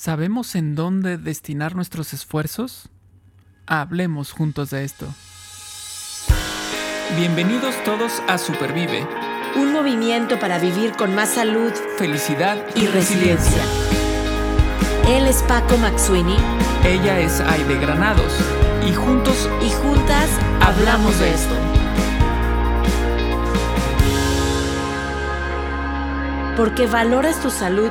¿Sabemos en dónde destinar nuestros esfuerzos? Hablemos juntos de esto. Bienvenidos todos a Supervive. Un movimiento para vivir con más salud, felicidad y, resiliencia. Él es Paco Maxuini. Ella es Aide Granados. Y juntos y juntas hablamos de esto. Porque valoras tu salud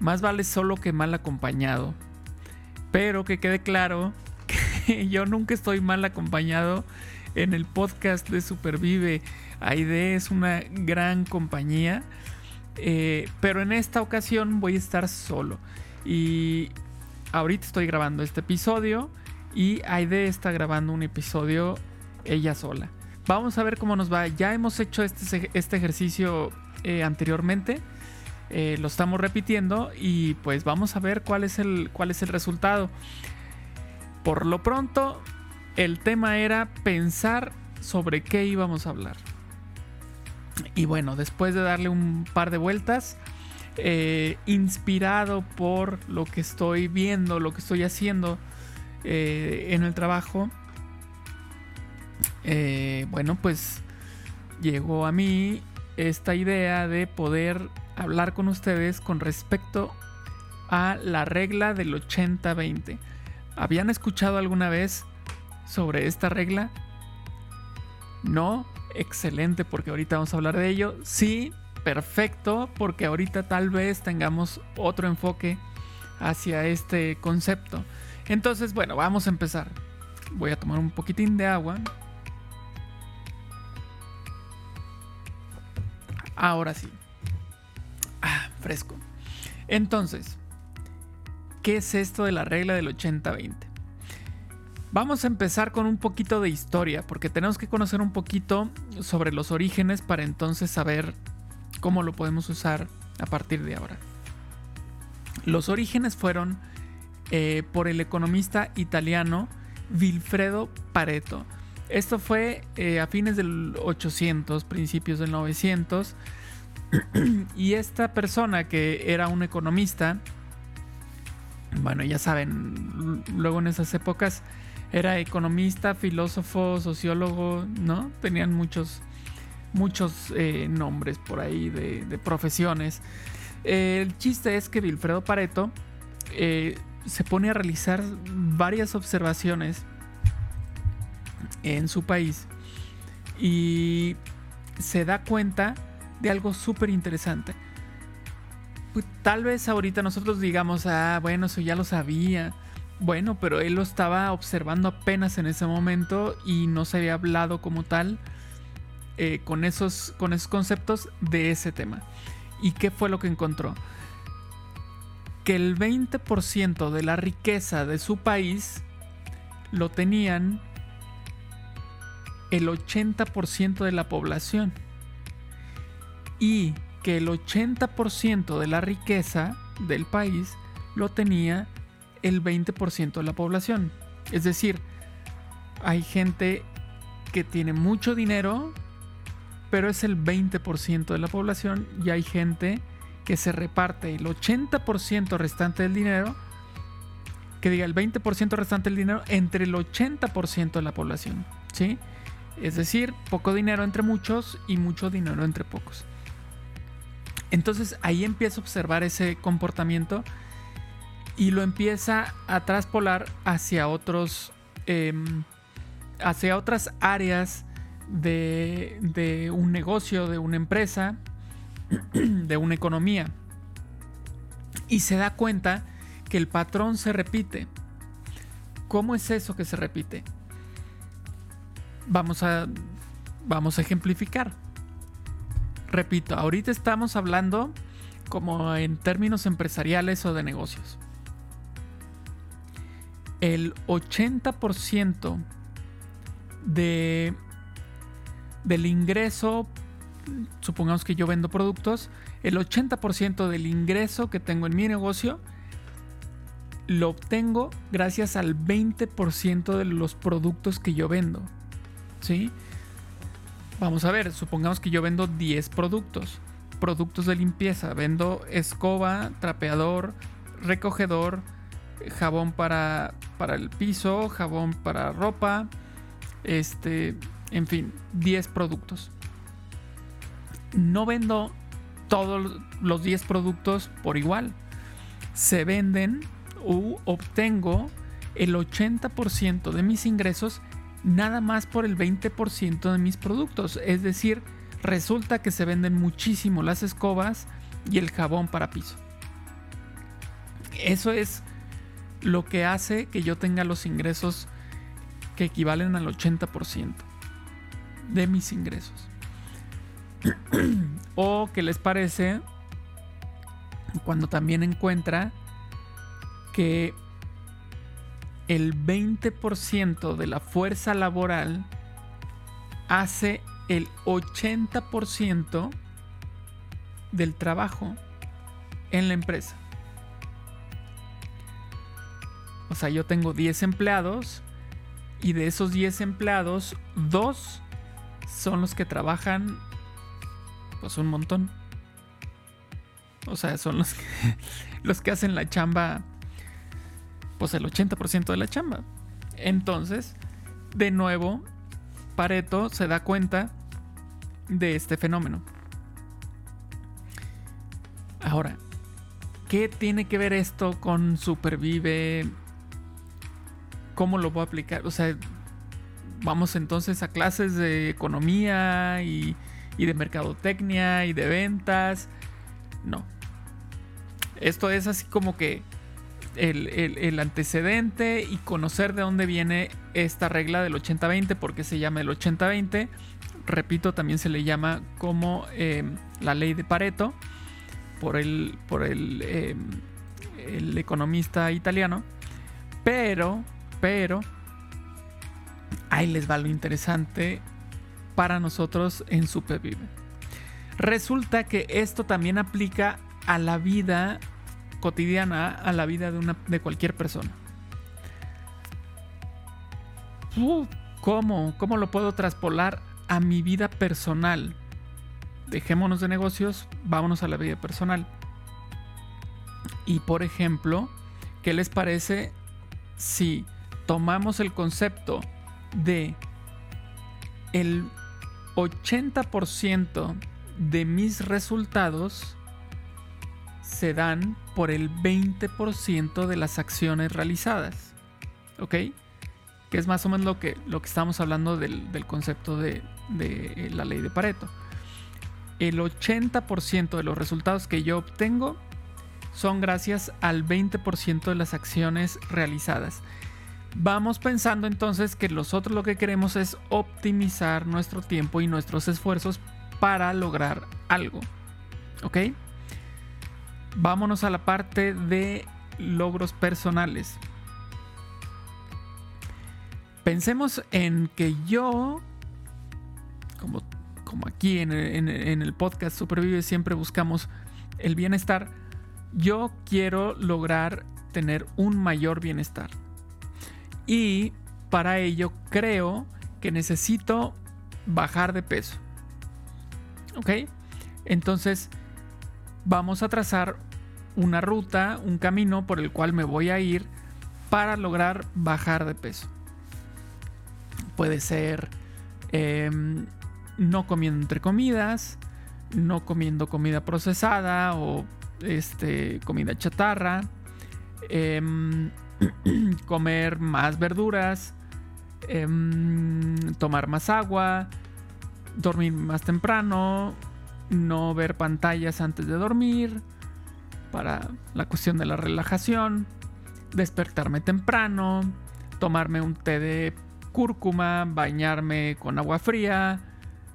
más vale solo que mal acompañado. Pero que quede claro que yo nunca estoy mal acompañado en el podcast de Supervive. Aide es una gran compañía. Eh, pero en esta ocasión voy a estar solo. Y ahorita estoy grabando este episodio. Y Aide está grabando un episodio ella sola. Vamos a ver cómo nos va. Ya hemos hecho este, este ejercicio eh, anteriormente. Eh, lo estamos repitiendo y pues vamos a ver cuál es, el, cuál es el resultado. Por lo pronto, el tema era pensar sobre qué íbamos a hablar. Y bueno, después de darle un par de vueltas, eh, inspirado por lo que estoy viendo, lo que estoy haciendo eh, en el trabajo, bueno, pues llegó a mí esta idea de poder hablar con ustedes con respecto a la regla del 80-20. ¿Habían escuchado alguna vez sobre esta regla? No, excelente porque ahorita vamos a hablar de ello. Sí, perfecto porque ahorita tal vez tengamos otro enfoque hacia este concepto. Entonces, bueno, vamos a empezar. Voy a tomar un poquitín de agua. Ahora sí fresco. Entonces, ¿qué es esto de la regla del 80-20? Vamos a empezar con un poquito de historia, porque tenemos que conocer un poquito sobre los orígenes para entonces saber cómo lo podemos usar a partir de ahora. Los orígenes fueron eh, por el economista italiano Vilfredo Pareto. Esto fue eh, a fines del 800, principios del 900 y esta persona que era un economista, bueno, ya saben, luego en esas épocas era economista, filósofo, sociólogo, ¿no? Tenían muchos, muchos eh, nombres por ahí de, profesiones. el chiste es que Wilfredo Pareto eh, se pone a realizar varias observaciones en su país y se da cuenta de algo súper interesante. Pues, tal vez ahorita nosotros digamos, ah, bueno, eso ya lo sabía. Bueno, pero él lo estaba observando apenas en ese momento y no se había hablado como tal eh, con, esos, con esos conceptos de ese tema. ¿Y qué fue lo que encontró? Que el 20% de la riqueza de su país lo tenían el 80% de la población y que el 80% de la riqueza del país lo tenía el 20% de la población. Es decir, hay gente que tiene mucho dinero, pero es el 20% de la población y hay gente que se reparte el 80% restante del dinero, que diga el 20% restante del dinero entre el 80% de la población, ¿sí? Es decir, poco dinero entre muchos y mucho dinero entre pocos. Entonces ahí empieza a observar ese comportamiento y lo empieza a traspolar hacia otros. Em, hacia otras áreas de, de un negocio, de una empresa, de una economía. Y se da cuenta que el patrón se repite. ¿Cómo es eso que se repite? Vamos a, vamos a ejemplificar repito, ahorita estamos hablando como en términos empresariales o de negocios. el 80% de, del ingreso, supongamos que yo vendo productos, el 80% del ingreso que tengo en mi negocio lo obtengo gracias al 20% de los productos que yo vendo. ¿Sí? Vamos a ver, supongamos que yo vendo 10 productos. Productos de limpieza. Vendo escoba, trapeador, recogedor, jabón para, para el piso, jabón para ropa. Este, en fin, 10 productos. No vendo todos los 10 productos por igual. Se venden o obtengo el 80% de mis ingresos nada más por el 20% de mis productos. Es decir, resulta que se venden muchísimo las escobas y el jabón para piso. Eso es lo que hace que yo tenga los ingresos que equivalen al 80% de mis ingresos. o que les parece cuando también encuentra que el 20% de la fuerza laboral hace el 80% del trabajo en la empresa. O sea, yo tengo 10 empleados y de esos 10 empleados, dos son los que trabajan pues un montón. O sea, son los los que hacen la chamba pues el 80% de la chamba. Entonces, de nuevo, Pareto se da cuenta de este fenómeno. Ahora, ¿qué tiene que ver esto con Supervive? ¿Cómo lo voy a aplicar? O sea, vamos entonces a clases de economía y, y de mercadotecnia y de ventas. No. Esto es así como que el, antecedente y conocer de dónde viene esta regla del 80-20, porque se llama el 80-20. Repito, también se le llama como em, la ley de Pareto por el, por el, em, el economista italiano. Pero, pero, ahí les va lo interesante para nosotros en Supervive. Resulta que esto también aplica a la vida cotidiana a la vida de, una, de cualquier persona. ¿Cómo? ¿Cómo lo puedo traspolar a mi vida personal? Dejémonos de negocios, vámonos a la vida personal. Y por ejemplo, ¿qué les parece si tomamos el concepto de el 80% de mis resultados se dan por el 20% de las acciones realizadas. ¿Ok? Que es más o menos lo que, lo que estamos hablando del, concepto de, de, la ley de Pareto. El 80% de los resultados que yo obtengo son gracias al 20% de las acciones realizadas. Vamos pensando entonces que nosotros lo que queremos es optimizar nuestro tiempo y nuestros esfuerzos para lograr algo. ¿Ok? Vámonos a la parte de logros personales. Pensemos en que yo, como, como aquí en el, podcast Supervive siempre buscamos el bienestar, yo quiero lograr tener un mayor bienestar. Y para ello creo que necesito bajar de peso. ¿Ok? Entonces, vamos a trazar una ruta, un camino por el cual me voy a ir para lograr bajar de peso. Puede ser em, no comiendo entre comidas, no comiendo comida procesada o este, comida chatarra, em, comer más verduras, em, tomar más agua, dormir más temprano, no ver pantallas antes de dormir, para la cuestión de la relajación, despertarme temprano, tomarme un té de cúrcuma, bañarme con agua fría,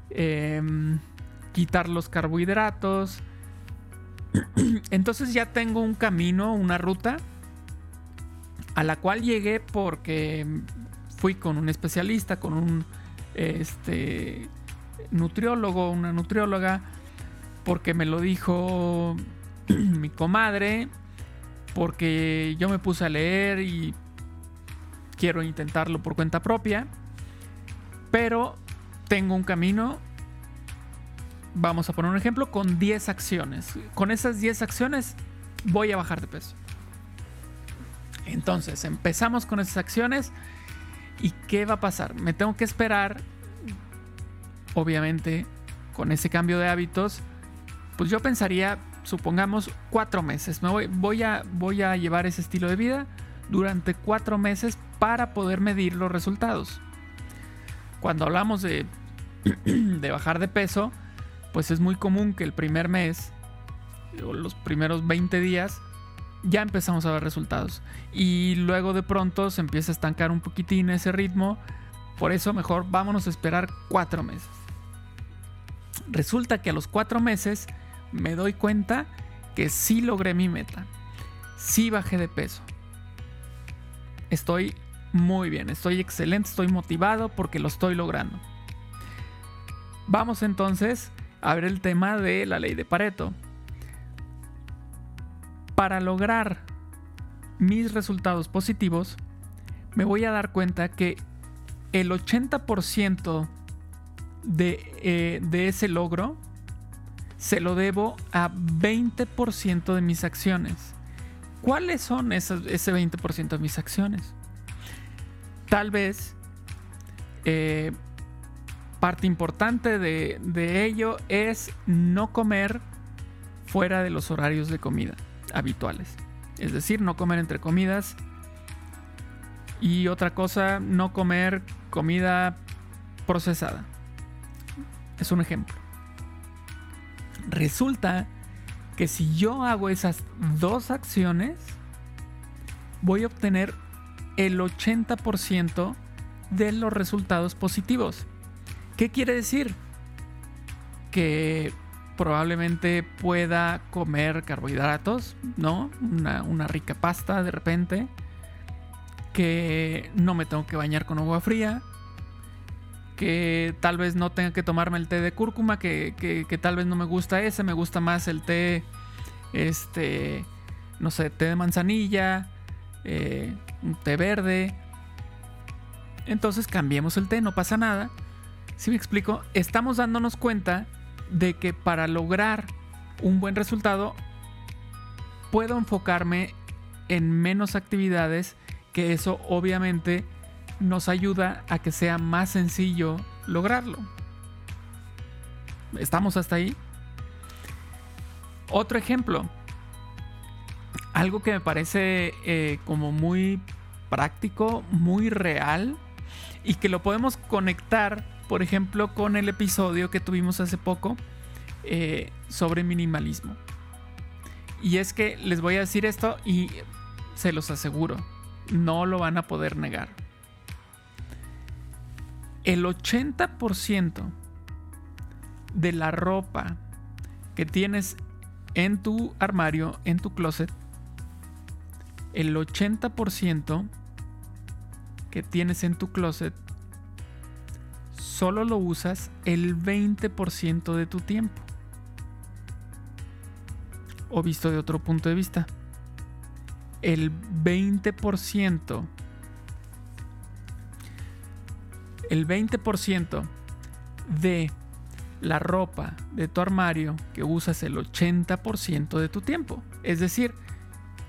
em, quitar los carbohidratos. Entonces ya tengo un camino, una ruta a la cual llegué porque fui con un especialista, con un este, nutriólogo, una nutrióloga, porque me lo dijo mi comadre, porque yo me puse a leer y quiero intentarlo por cuenta propia, pero tengo un camino, vamos a poner un ejemplo, con 10 acciones. Con esas 10 acciones voy a bajar de peso. Entonces, empezamos con esas acciones. ¿Y qué va a pasar? Me tengo que esperar, obviamente, con ese cambio de hábitos. Pues yo pensaría, supongamos, cuatro meses. Me voy, voy, a, voy a llevar ese estilo de vida durante cuatro meses para poder medir los resultados. Cuando hablamos de, de bajar de peso, pues es muy común que el primer mes o los primeros 20 días ya empezamos a ver resultados. Y luego de pronto se empieza a estancar un poquitín ese ritmo. Por eso mejor vámonos a esperar cuatro meses. Resulta que a los cuatro meses me doy cuenta que sí logré mi meta. Sí bajé de peso. Estoy muy bien, estoy excelente, estoy motivado porque lo estoy logrando. Vamos entonces a ver el tema de la ley de Pareto para lograr mis resultados positivos, me voy a dar cuenta que el 80% de, eh, de, ese logro se lo debo a 20% de mis acciones. ¿Cuáles son ese 20% de mis acciones? Tal vez eh, parte importante de, de ello es no comer fuera de los horarios de comida habituales. Es decir, no comer entre comidas. Y otra cosa, no comer comida procesada. Es un ejemplo. Resulta que si yo hago esas dos acciones, voy a obtener el 80% de los resultados positivos. ¿Qué quiere decir? Que probablemente pueda comer carbohidratos, ¿no? Una, rica pasta de repente. Que no me tengo que bañar con agua fría. Que tal vez no tenga que tomarme el té de cúrcuma, que, tal vez no me gusta ese, me gusta más el té, este, no sé, té de manzanilla, eh, un té verde. Entonces cambiemos el té, no pasa nada. Si me explico, estamos dándonos cuenta de que para lograr un buen resultado puedo enfocarme en menos actividades que eso obviamente nos ayuda a que sea más sencillo lograrlo. ¿Estamos hasta ahí? Otro ejemplo. Algo que me parece eh, como muy práctico, muy real y que lo podemos conectar por ejemplo, con el episodio que tuvimos hace poco eh, sobre minimalismo. Y es que les voy a decir esto y se los aseguro, no lo van a poder negar. El 80% de la ropa que tienes en tu armario, en tu closet, el 80% que tienes en tu closet solo lo usas el 20% de tu tiempo. O visto de otro punto de vista, el 20%, el 20% de la ropa de tu armario que usas el 80% de tu tiempo. Es decir,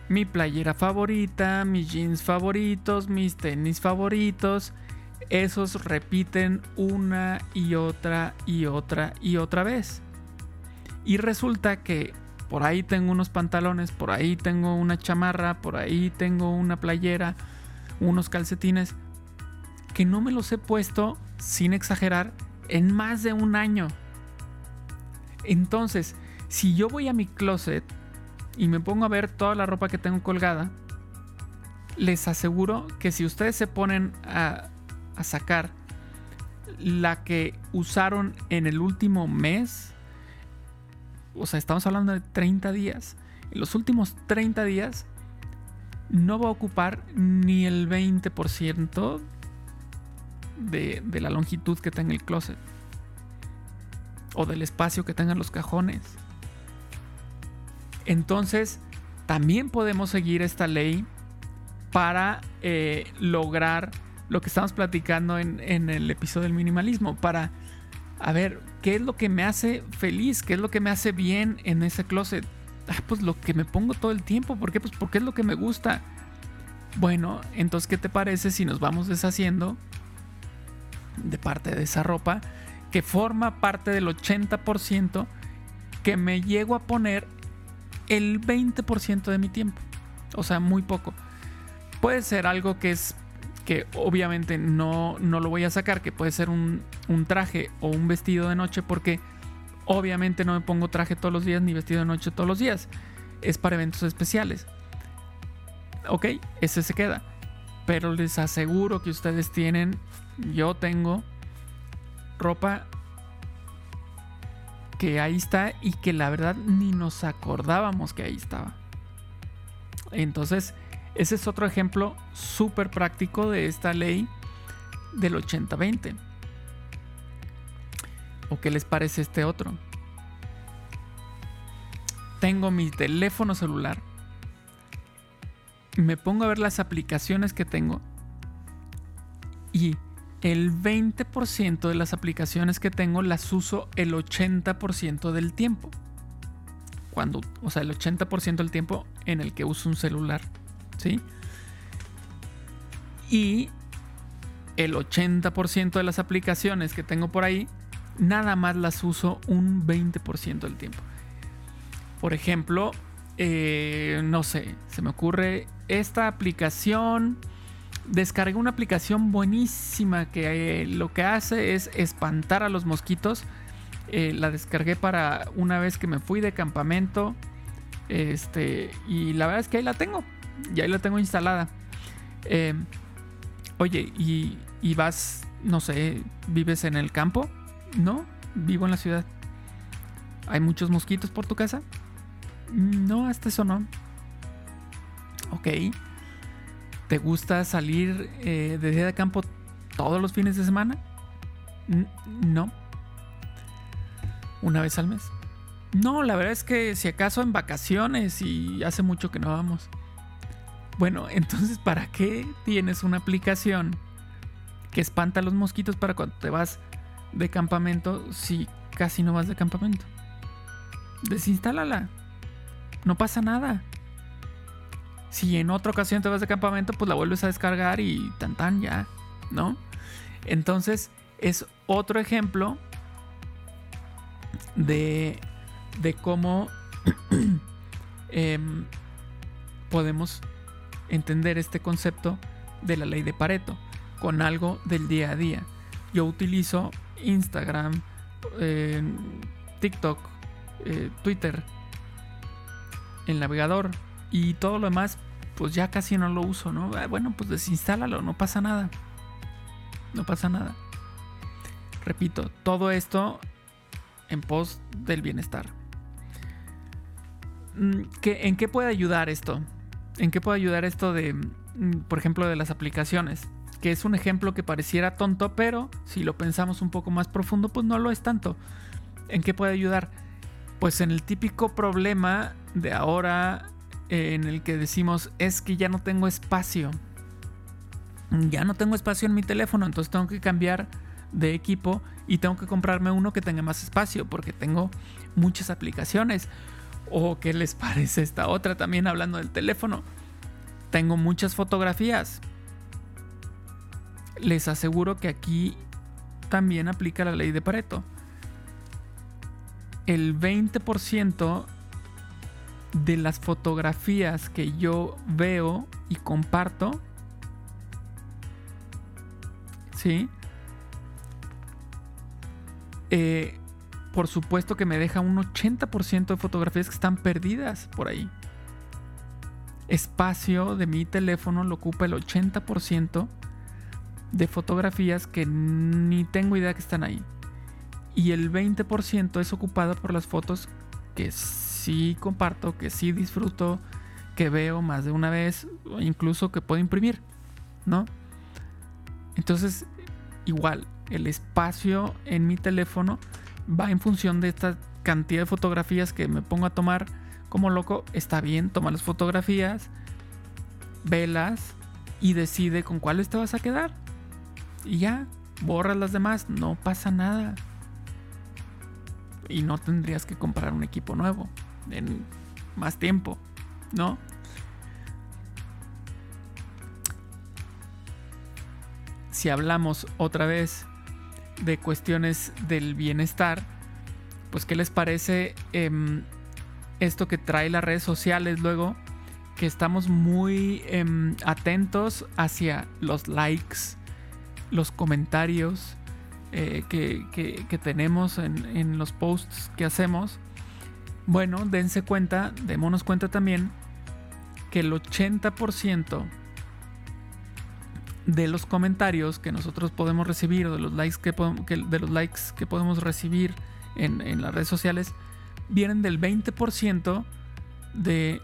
mi playera favorita, mis jeans favoritos, mis tenis favoritos, esos repiten una y otra y otra y otra vez. Y resulta que por ahí tengo unos pantalones, por ahí tengo una chamarra, por ahí tengo una playera, unos calcetines, que no me los he puesto, sin exagerar, en más de un año. Entonces, si yo voy a mi closet y me pongo a ver toda la ropa que tengo colgada, les aseguro que si ustedes se ponen a a sacar la que usaron en el último mes. O sea, estamos hablando de 30 días. En los últimos 30 días no va a ocupar ni el 20% de, de la longitud que tenga el closet o del espacio que tengan los cajones. Entonces, también podemos seguir esta ley para eh, lograr lo que estamos platicando en, en, el episodio del minimalismo, para, a ver, ¿qué es lo que me hace feliz? ¿Qué es lo que me hace bien en ese closet? Ah, pues lo que me pongo todo el tiempo. ¿Por qué? Pues porque es lo que me gusta. Bueno, entonces, ¿qué te parece si nos vamos deshaciendo de parte de esa ropa que forma parte del 80% que me llego a poner el 20% de mi tiempo? O sea, muy poco. Puede ser algo que es que obviamente no, no lo voy a sacar, que puede ser un, un, traje o un vestido de noche, porque obviamente no me pongo traje todos los días ni vestido de noche todos los días. Es para eventos especiales. Ok, ese se queda. Pero les aseguro que ustedes tienen, yo tengo ropa que ahí está y que la verdad ni nos acordábamos que ahí estaba. Entonces, ese es otro ejemplo súper práctico de esta ley del 80-20. ¿O qué les parece este otro? Tengo mi teléfono celular. Me pongo a ver las aplicaciones que tengo. Y el 20% de las aplicaciones que tengo las uso el 80% del tiempo. Cuando, o sea, el 80% del tiempo en el que uso un celular. ¿sí? Y el 80% de las aplicaciones que tengo por ahí, nada más las uso un 20% del tiempo. Por ejemplo, eh, no sé, se me ocurre esta aplicación. Descargué una aplicación buenísima que eh, lo que hace es espantar a los mosquitos. Eh, la descargué para una vez que me fui de campamento. Este, y la verdad es que ahí la tengo y ahí la tengo instalada. Eh, oye, ¿y, ¿y, vas, no sé, vives en el campo? No, vivo en la ciudad. ¿Hay muchos mosquitos por tu casa? No, hasta eso no. Ok. ¿Te gusta salir eh, de día de campo todos los fines de semana? no. ¿Una vez al mes? No, la verdad es que si acaso en vacaciones y hace mucho que no vamos. Bueno, entonces, ¿para qué tienes una aplicación que espanta a los mosquitos para cuando te vas de campamento si casi no vas de campamento? Desinstálala. No pasa nada. Si en otra ocasión te vas de campamento, pues la vuelves a descargar y tan tan ya, ¿no? Entonces, es otro ejemplo de, de cómo eh, podemos entender este concepto de la ley de Pareto con algo del día a día. Yo utilizo Instagram, eh, TikTok, eh, Twitter, el navegador y todo lo demás, pues ya casi no lo uso, ¿no? Ah, bueno, pues desinstálalo, no pasa nada. No pasa nada. Repito, todo esto en pos del bienestar. Mm, ¿En qué puede ayudar esto? ¿En qué puede ayudar esto de, mm, por ejemplo, de las aplicaciones? Que es un ejemplo que pareciera tonto, pero si lo pensamos un poco más profundo, pues no lo es tanto. ¿En qué puede ayudar? Pues en el típico problema de ahora eh, en el que decimos es que ya no tengo espacio. Ya no tengo espacio en mi teléfono, entonces tengo que cambiar de equipo y tengo que comprarme uno que tenga más espacio porque tengo muchas aplicaciones ¿O qué les parece esta otra también hablando del teléfono? Tengo muchas fotografías. Les aseguro que aquí también aplica la ley de Pareto. El 20% de las fotografías que yo veo y comparto, ¿sí? Eh, por supuesto que me deja un 80% de fotografías que están perdidas por ahí. Espacio de mi teléfono lo ocupa el 80% de fotografías que ni tengo idea que están ahí. Y el 20% es ocupado por las fotos que sí comparto, que sí disfruto, que veo más de una vez, o incluso que puedo imprimir, ¿no? Entonces, igual, el espacio en mi teléfono va en función de esta cantidad de fotografías que me pongo a tomar como loco. Está bien, toma las fotografías, velas y decide con cuáles te vas a quedar. Y ya, borras las demás, no pasa nada. Y no tendrías que comprar un equipo nuevo en más tiempo, ¿no? Si hablamos otra vez de cuestiones del bienestar, pues ¿qué les parece em, esto que trae las redes sociales luego? Que estamos muy em, atentos hacia los likes, los comentarios eh, que, tenemos en, los posts que hacemos. Bueno, dense cuenta, démonos cuenta también que el 80% de los comentarios que nosotros podemos recibir o de los likes que, de los likes que podemos recibir en, en, las redes sociales vienen del 20% de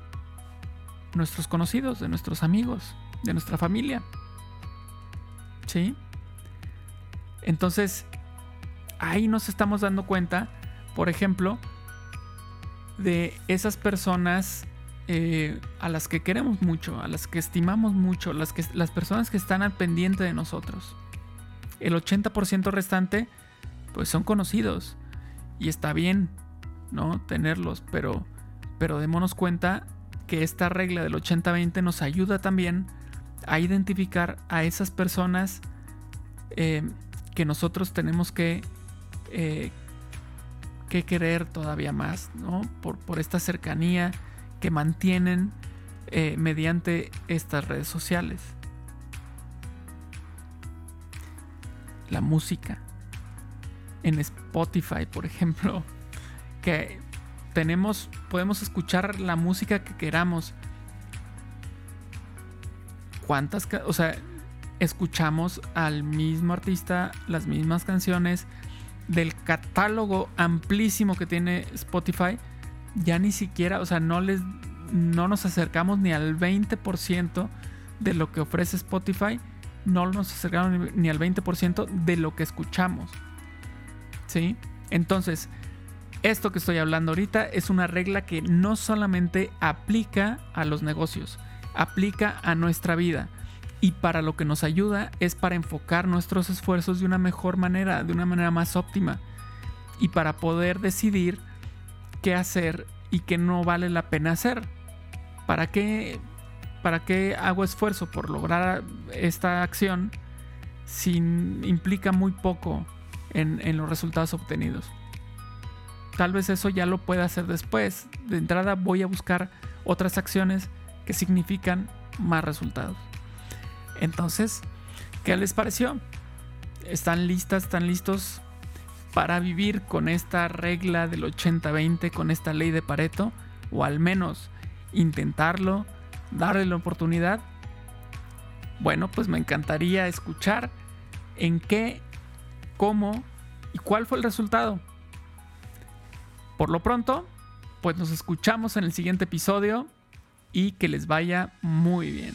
nuestros conocidos, de nuestros amigos, de nuestra familia. ¿Sí? Entonces, ahí nos estamos dando cuenta, por ejemplo, de esas personas eh, a las que queremos mucho, a las que estimamos mucho, las, que, las personas que están al pendiente de nosotros. El 80% restante, pues son conocidos. Y está bien, ¿no? Tenerlos, pero, pero démonos cuenta que esta regla del 80-20 nos ayuda también a identificar a esas personas eh, que nosotros tenemos que, eh, que querer todavía más, ¿no? Por, por esta cercanía que mantienen eh, mediante estas redes sociales. La música. En Spotify, por ejemplo, que tenemos, podemos escuchar la música que queramos. ¿Cuántas, o sea, escuchamos al mismo artista, las mismas canciones del catálogo amplísimo que tiene Spotify? ya ni siquiera, o sea, no les no nos acercamos ni al 20% de lo que ofrece Spotify, no nos acercamos ni al 20% de lo que escuchamos. ¿Sí? Entonces, esto que estoy hablando ahorita es una regla que no solamente aplica a los negocios, aplica a nuestra vida. Y para lo que nos ayuda es para enfocar nuestros esfuerzos de una mejor manera, de una manera más óptima. Y para poder decidir qué hacer y qué no vale la pena hacer. ¿Para qué, para qué hago esfuerzo por lograr esta acción si implica muy poco en, en los resultados obtenidos? Tal vez eso ya lo pueda hacer después. De entrada voy a buscar otras acciones que significan más resultados. Entonces, ¿qué les pareció? ¿Están listas, están listos para vivir con esta regla del 80-20, con esta ley de Pareto, o al menos intentarlo, darle la oportunidad? Bueno, pues me encantaría escuchar en qué, cómo y cuál fue el resultado. Por lo pronto, pues nos escuchamos en el siguiente episodio y que les vaya muy bien.